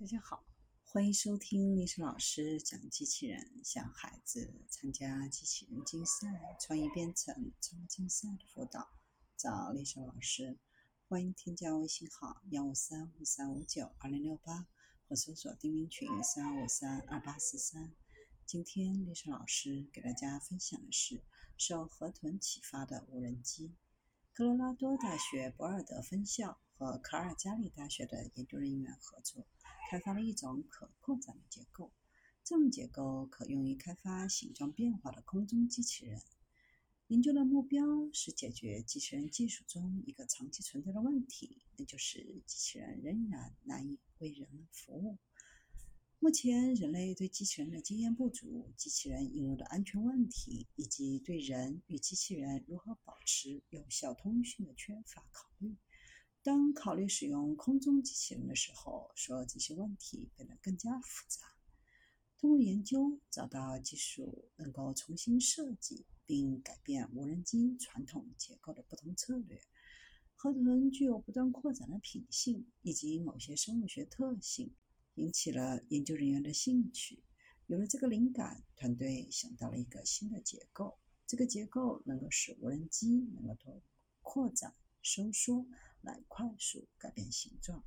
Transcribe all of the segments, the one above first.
大家好，欢迎收听历史老师讲机器人，向孩子参加机器人竞赛、创意编程、超竞赛的辅导，找历史老师。欢迎添加微信号幺五三五三五九二零六八，或搜索钉钉群三五三二八四三。今天历史老师给大家分享的是受河豚启发的无人机。科罗拉多大学博尔德分校和卡尔加里大学的研究人员合作。开发了一种可扩展的结构，这种结构可用于开发形状变化的空中机器人。研究的目标是解决机器人技术中一个长期存在的问题，那就是机器人仍然难以为人们服务。目前，人类对机器人的经验不足、机器人引入的安全问题，以及对人与机器人如何保持有效通讯的缺乏考虑。当考虑使用空中机器人的时候，所有这些问题变得更加复杂。通过研究找到技术能够重新设计并改变无人机传统结构的不同策略。河豚具有不断扩展的品性以及某些生物学特性，引起了研究人员的兴趣。有了这个灵感，团队想到了一个新的结构。这个结构能够使无人机能够拓扩展、收缩。来快速改变形状，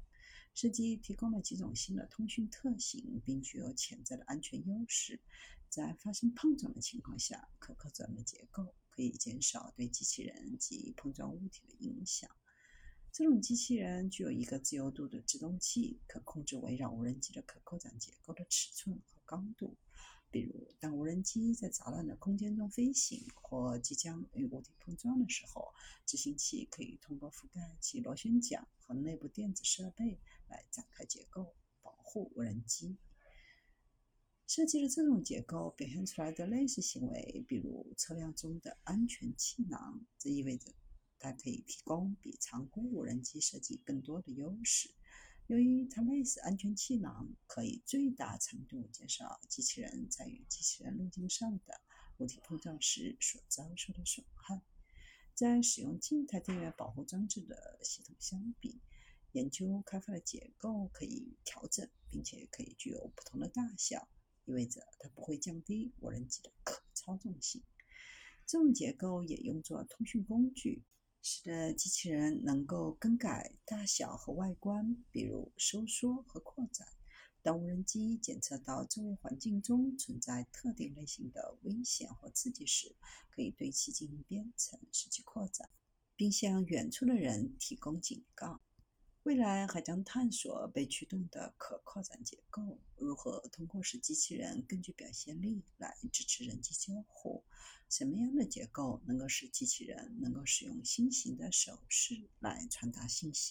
设计提供了几种新的通讯特性，并具有潜在的安全优势。在发生碰撞的情况下，可可转的结构可以减少对机器人及碰撞物体的影响。这种机器人具有一个自由度的制动器，可控制围绕无人机的可扩展结构的尺寸和刚度。比如，当无人机在杂乱的空间中飞行或即将与物体碰撞的时候，执行器可以通过覆盖其螺旋桨和内部电子设备来展开结构，保护无人机。设计的这种结构表现出来的类似行为，比如车辆中的安全气囊，这意味着它可以提供比常规无人机设计更多的优势。由于它类似安全气囊，可以最大程度减少机器人在与机器人路径上的物体碰撞时所遭受的损害。在使用静态电源保护装置的系统相比，研究开发的结构可以调整，并且可以具有不同的大小，意味着它不会降低无人机的可操纵性。这种结构也用作通讯工具。使得机器人能够更改大小和外观，比如收缩和扩展。当无人机检测到周围环境中存在特定类型的危险或刺激时，可以对其进行编程，使其扩展，并向远处的人提供警告。未来还将探索被驱动的可扩展结构如何通过使机器人更具表现力来支持人机交互。什么样的结构能够使机器人能够使用新型的手势来传达信息？